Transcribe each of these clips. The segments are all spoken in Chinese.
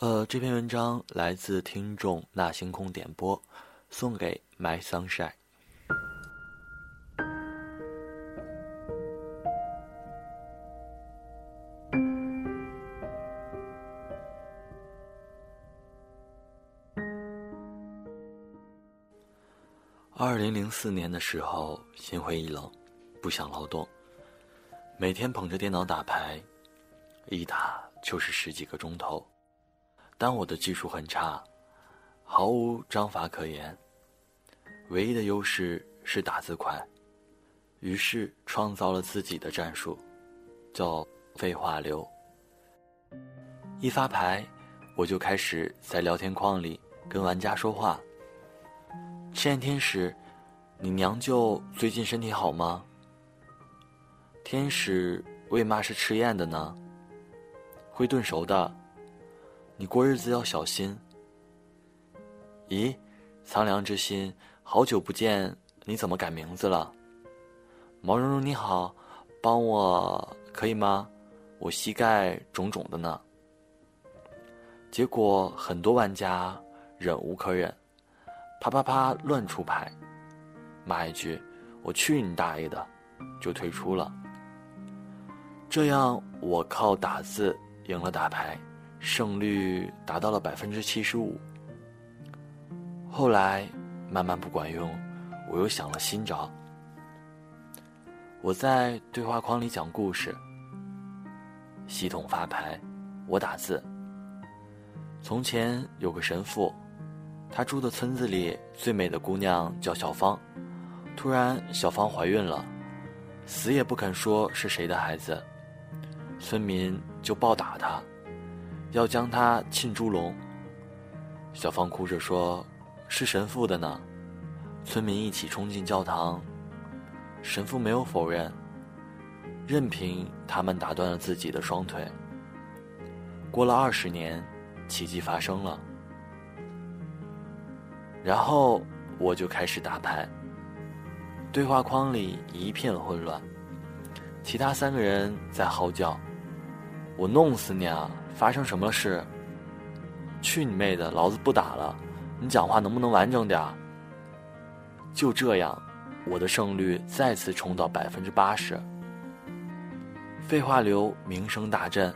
呃，这篇文章来自听众那星空点播，送给 My Sunshine。二零零四年的时候，心灰意冷，不想劳动，每天捧着电脑打牌，一打就是十几个钟头。但我的技术很差，毫无章法可言，唯一的优势是打字快，于是创造了自己的战术，叫废话流。一发牌，我就开始在聊天框里跟玩家说话。赤焰天使，你娘舅最近身体好吗？天使为嘛是吃燕的呢？会炖熟的。你过日子要小心。咦，苍凉之心，好久不见，你怎么改名字了？毛茸茸你好，帮我可以吗？我膝盖肿肿的呢。结果很多玩家忍无可忍。啪啪啪，乱出牌，骂一句“我去你大爷的”，就退出了。这样，我靠打字赢了打牌，胜率达到了百分之七十五。后来慢慢不管用，我又想了新招。我在对话框里讲故事，系统发牌，我打字。从前有个神父。他住的村子里最美的姑娘叫小芳，突然小芳怀孕了，死也不肯说是谁的孩子，村民就暴打她，要将他浸猪笼。小芳哭着说：“是神父的呢。”村民一起冲进教堂，神父没有否认，任凭他们打断了自己的双腿。过了二十年，奇迹发生了。然后我就开始打牌，对话框里一片混乱，其他三个人在嚎叫：“我弄死你啊！发生什么事？去你妹的！老子不打了！你讲话能不能完整点？”就这样，我的胜率再次冲到百分之八十。废话流名声大振，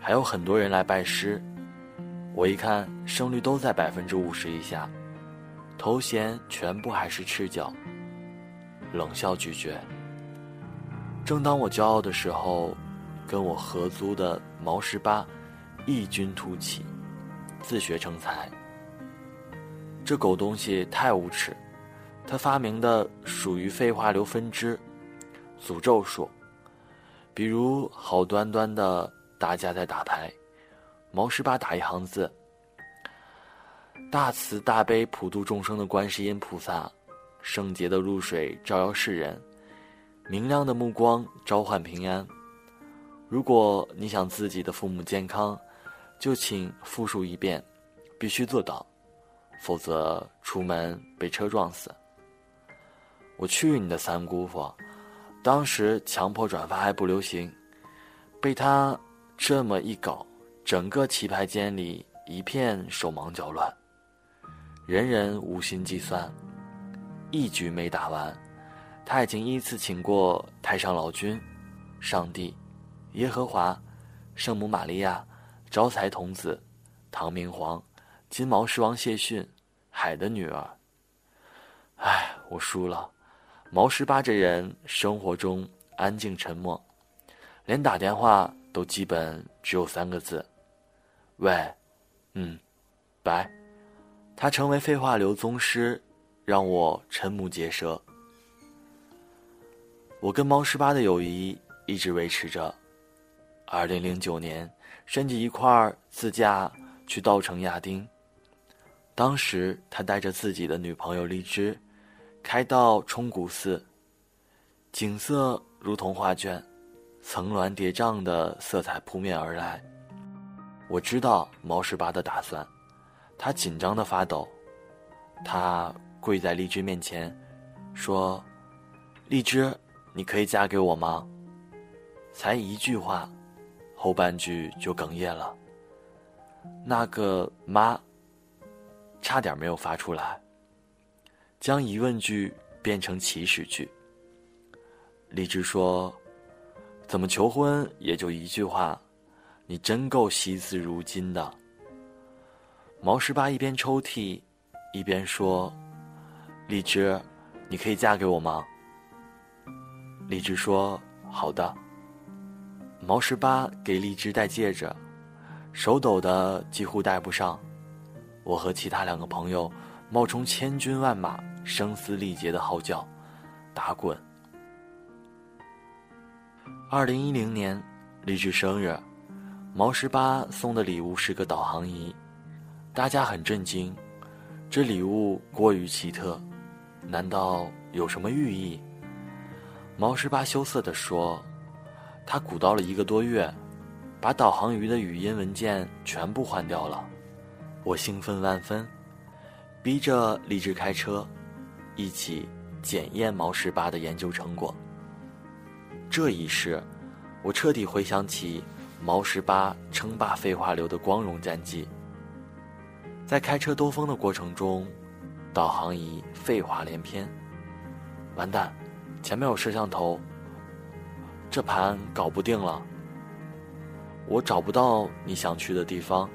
还有很多人来拜师。我一看胜率都在百分之五十以下。头衔全部还是赤脚，冷笑拒绝。正当我骄傲的时候，跟我合租的毛十八异军突起，自学成才。这狗东西太无耻，他发明的属于废话流分支，诅咒术。比如好端端的大家在打牌，毛十八打一行字。大慈大悲普度众生的观世音菩萨，圣洁的露水照耀世人，明亮的目光召唤平安。如果你想自己的父母健康，就请复述一遍，必须做到，否则出门被车撞死。我去你的三姑父！当时强迫转发还不流行，被他这么一搞，整个棋牌间里一片手忙脚乱。人人无心计算，一局没打完，他已经依次请过太上老君、上帝、耶和华、圣母玛利亚、招财童子、唐明皇、金毛狮王谢逊、海的女儿。唉，我输了。毛十八这人生活中安静沉默，连打电话都基本只有三个字：喂，嗯，拜。他成为废话流宗师，让我瞠目结舌。我跟猫十八的友谊一直维持着。二零零九年，甚至一块儿自驾去稻城亚丁。当时他带着自己的女朋友荔枝，开到冲古寺。景色如同画卷，层峦叠嶂的色彩扑面而来。我知道猫十八的打算。他紧张的发抖，他跪在荔枝面前，说：“荔枝，你可以嫁给我吗？”才一句话，后半句就哽咽了。那个妈差点没有发出来，将疑问句变成祈使句。荔枝说：“怎么求婚也就一句话，你真够惜字如金的。”毛十八一边抽屉，一边说：“荔枝，你可以嫁给我吗？”荔枝说：“好的。”毛十八给荔枝戴戒指，手抖的几乎戴不上。我和其他两个朋友冒充千军万马，声嘶力竭的嚎叫：“打滚！”二零一零年，荔枝生日，毛十八送的礼物是个导航仪，大家很震惊，这礼物过于奇特，难道有什么寓意？毛十八羞涩地说：“他鼓捣了一个多月，把导航仪的语音文件全部换掉了。”我兴奋万分，逼着荔枝开车，一起检验毛十八的研究成果。这一世，我彻底回想起毛十八称霸废话流的光荣战绩。在开车兜风的过程中，导航仪废话连篇。完蛋，前面有摄像头，这盘搞不定了。我找不到你想去的地方。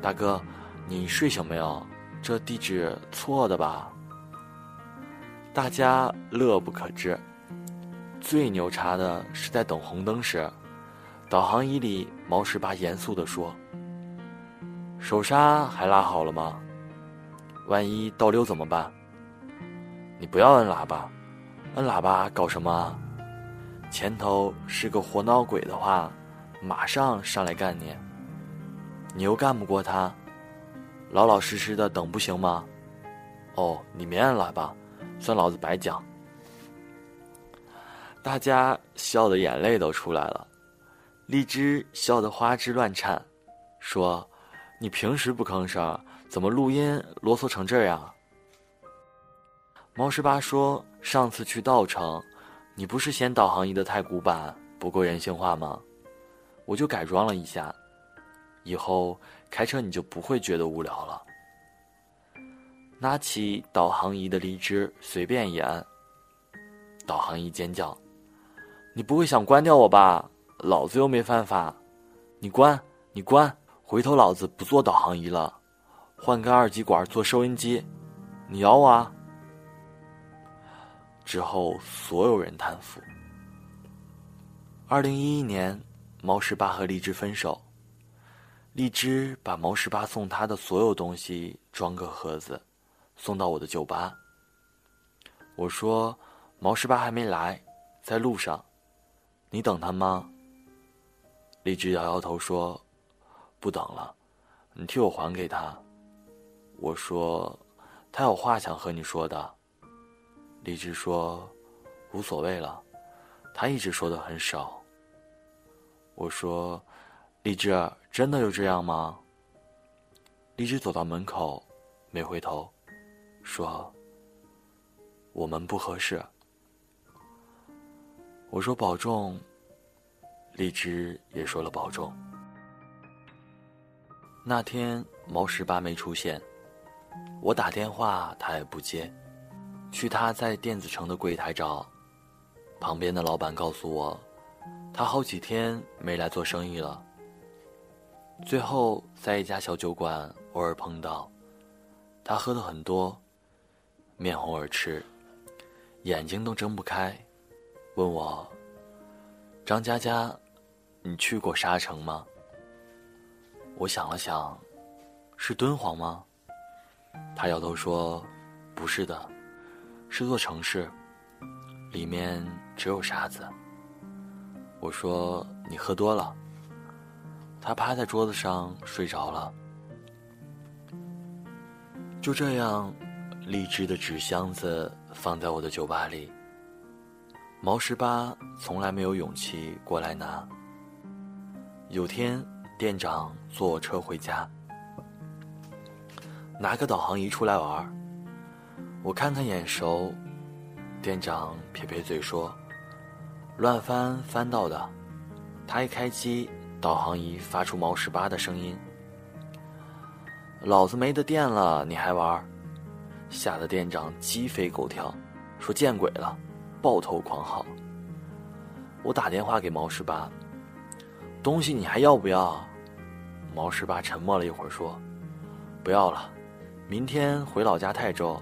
大哥，你睡醒没有？这地址错的吧？大家乐不可支。最牛叉的是在等红灯时，导航仪里毛十八严肃地说：“手刹还拉好了吗？万一倒溜怎么办？你不要摁喇叭，摁喇叭搞什么？前头是个活闹鬼的话，马上上来干你。你又干不过他，老老实实的等不行吗？哦，你没按喇叭，算老子白讲。”大家笑的眼泪都出来了，荔枝笑得花枝乱颤，说：“你平时不吭声，怎么录音啰嗦成这样？”猫十八说：“上次去稻城，你不是嫌导航仪的太古板，不够人性化吗？我就改装了一下，以后开车你就不会觉得无聊了。”拿起导航仪的荔枝随便一按，导航仪尖叫。你不会想关掉我吧？老子又没犯法，你关，你关，回头老子不做导航仪了，换个二极管做收音机，你咬我啊！之后所有人叹服。二零一一年，毛十八和荔枝分手，荔枝把毛十八送他的所有东西装个盒子，送到我的酒吧。我说，毛十八还没来，在路上。你等他吗？荔枝摇摇头说：“不等了，你替我还给他。”我说：“他有话想和你说的。”荔枝说：“无所谓了，他一直说的很少。”我说：“荔枝，真的就这样吗？”荔枝走到门口，没回头，说：“我们不合适。”我说保重。荔枝也说了保重。那天毛十八没出现，我打电话他也不接，去他在电子城的柜台找，旁边的老板告诉我，他好几天没来做生意了。最后在一家小酒馆偶尔碰到，他喝的很多，面红耳赤，眼睛都睁不开。问我：“张佳佳，你去过沙城吗？”我想了想，是敦煌吗？他摇头说：“不是的，是座城市，里面只有沙子。”我说：“你喝多了。”他趴在桌子上睡着了。就这样，荔枝的纸箱子放在我的酒吧里。毛十八从来没有勇气过来拿。有天，店长坐我车回家，拿个导航仪出来玩我看看眼熟，店长撇撇嘴说：“乱翻翻到的。”他一开机，导航仪发出毛十八的声音：“老子没得电了，你还玩？吓得店长鸡飞狗跳，说见鬼了，抱头狂嚎。我打电话给毛十八，东西你还要不要？毛十八沉默了一会儿，说：“不要了，明天回老家泰州。”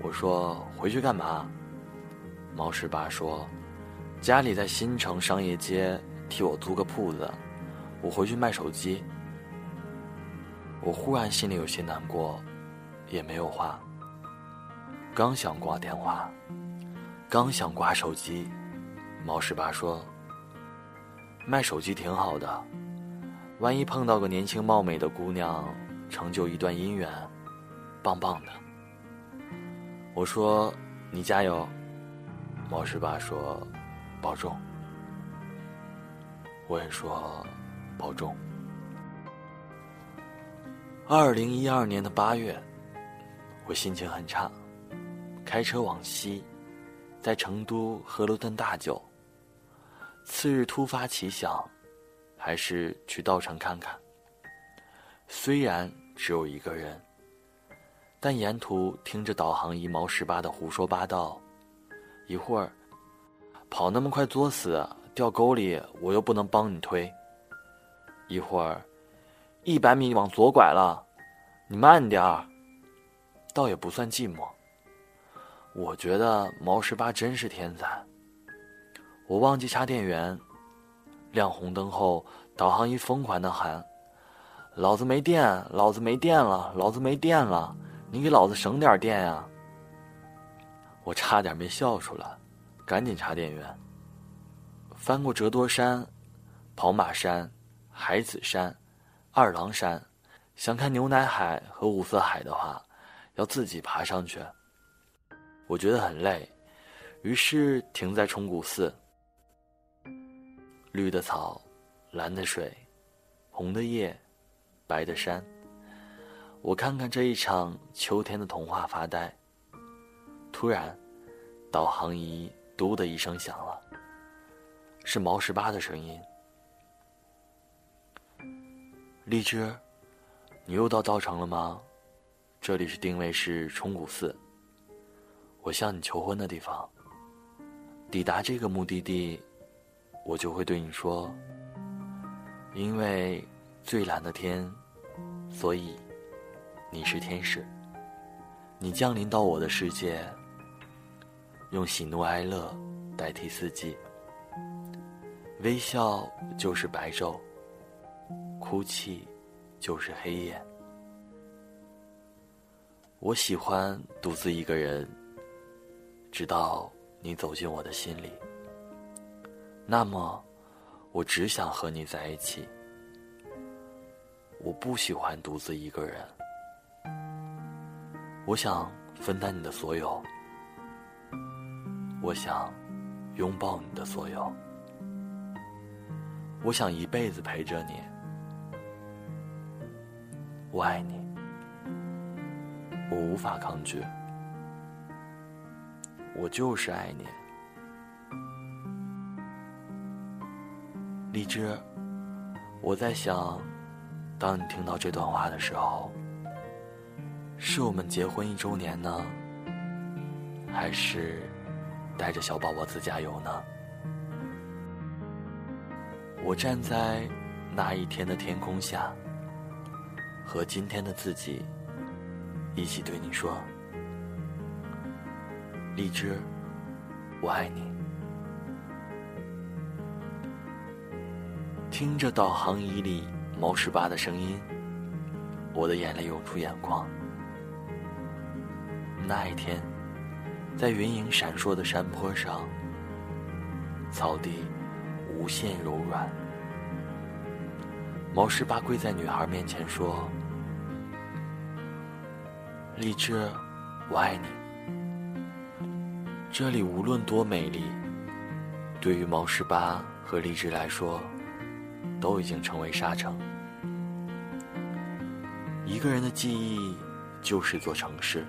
我说：“回去干嘛？”毛十八说：“家里在新城商业街替我租个铺子，我回去卖手机。”我忽然心里有些难过，也没有话。刚想挂电话，刚想挂手机，毛十八说：“卖手机挺好的，万一碰到个年轻貌美的姑娘，成就一段姻缘，棒棒的。”我说：“你加油。”毛十八说：“保重。”我也说：“保重。”二零一二年的八月，我心情很差，开车往西，在成都喝了顿大酒。次日突发奇想，还是去稻城看看。虽然只有一个人，但沿途听着导航仪毛十八的胡说八道，一会儿跑那么快作死，掉沟里我又不能帮你推；一会儿。一百米往左拐了，你慢点儿。倒也不算寂寞。我觉得毛十八真是天才。我忘记插电源，亮红灯后，导航仪疯狂的喊：“老子没电，老子没电了，老子没电了，你给老子省点电呀！”我差点没笑出来，赶紧插电源。翻过折多山、跑马山、海子山。二郎山，想看牛奶海和五色海的话，要自己爬上去。我觉得很累，于是停在崇古寺。绿的草，蓝的水，红的叶，白的山。我看看这一场秋天的童话，发呆。突然，导航仪“嘟”的一声响了，是毛十八的声音。荔枝，你又到稻城了吗？这里是定位是冲古寺，我向你求婚的地方。抵达这个目的地，我就会对你说：因为最蓝的天，所以你是天使。你降临到我的世界，用喜怒哀乐代替四季，微笑就是白昼。哭泣，就是黑夜。我喜欢独自一个人，直到你走进我的心里。那么，我只想和你在一起。我不喜欢独自一个人。我想分担你的所有。我想拥抱你的所有。我想一辈子陪着你。我爱你，我无法抗拒，我就是爱你。荔枝，我在想，当你听到这段话的时候，是我们结婚一周年呢，还是带着小宝宝自驾游呢？我站在那一天的天空下。和今天的自己一起对你说：“荔枝，我爱你。”听着导航仪里毛十八的声音，我的眼泪涌出眼眶。那一天，在云影闪烁的山坡上，草地无限柔软。毛十八跪在女孩面前说。荔枝，我爱你。这里无论多美丽，对于毛十八和荔枝来说，都已经成为沙城。一个人的记忆就是一座城市，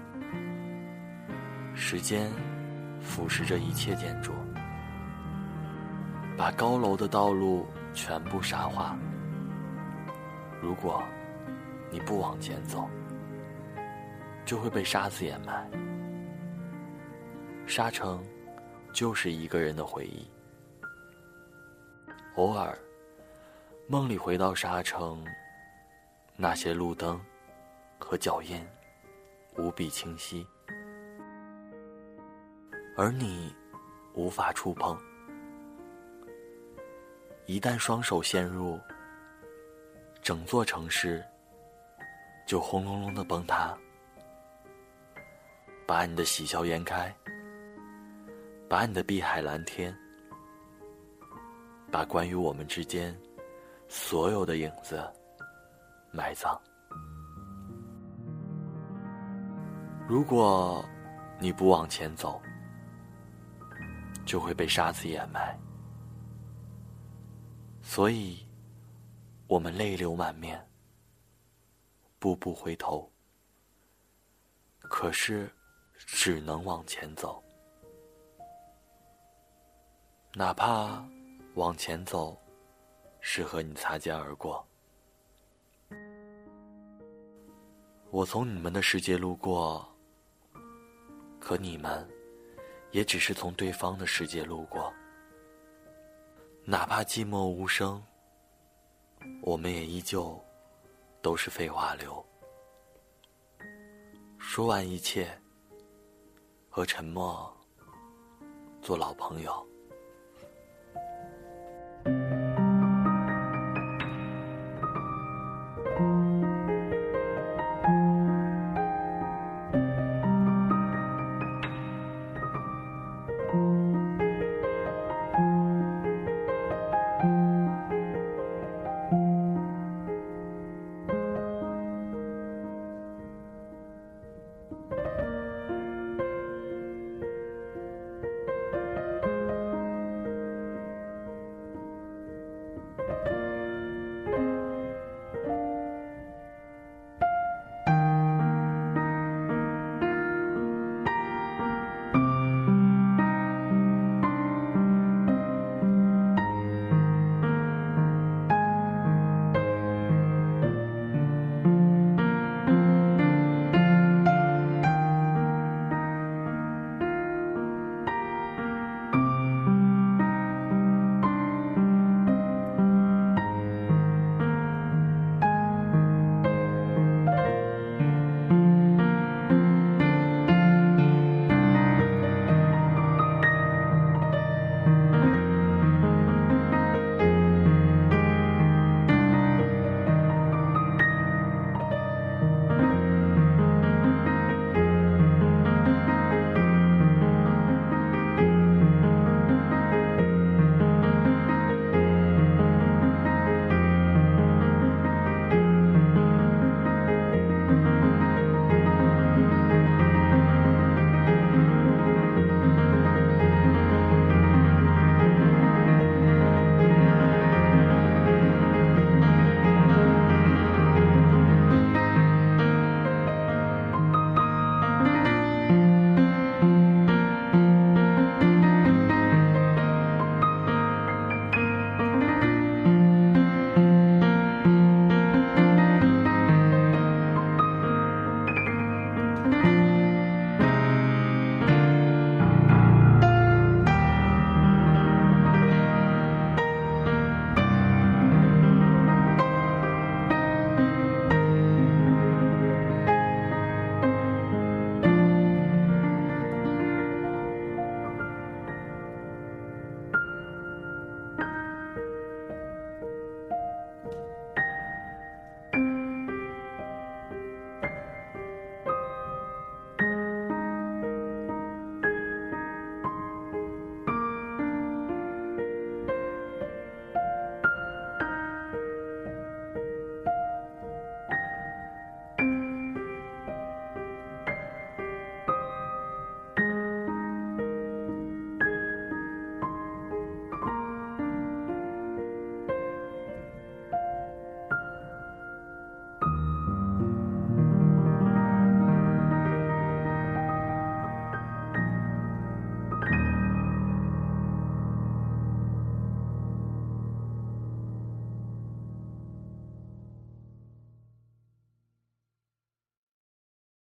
时间腐蚀着一切建筑，把高楼的道路全部沙化。如果你不往前走，就会被沙子掩埋。沙城，就是一个人的回忆。偶尔，梦里回到沙城，那些路灯和脚印无比清晰，而你无法触碰。一旦双手陷入，整座城市就轰隆隆的崩塌，把你的喜笑颜开，把你的碧海蓝天，把关于我们之间所有的影子埋葬。如果你不往前走，就会被沙子掩埋。所以，我们泪流满面，步步回头，可是只能往前走，哪怕往前走是和你擦肩而过。我从你们的世界路过，可你们也只是从对方的世界路过。哪怕寂寞无声，我们也依旧都是废话流。说完一切，和沉默做老朋友。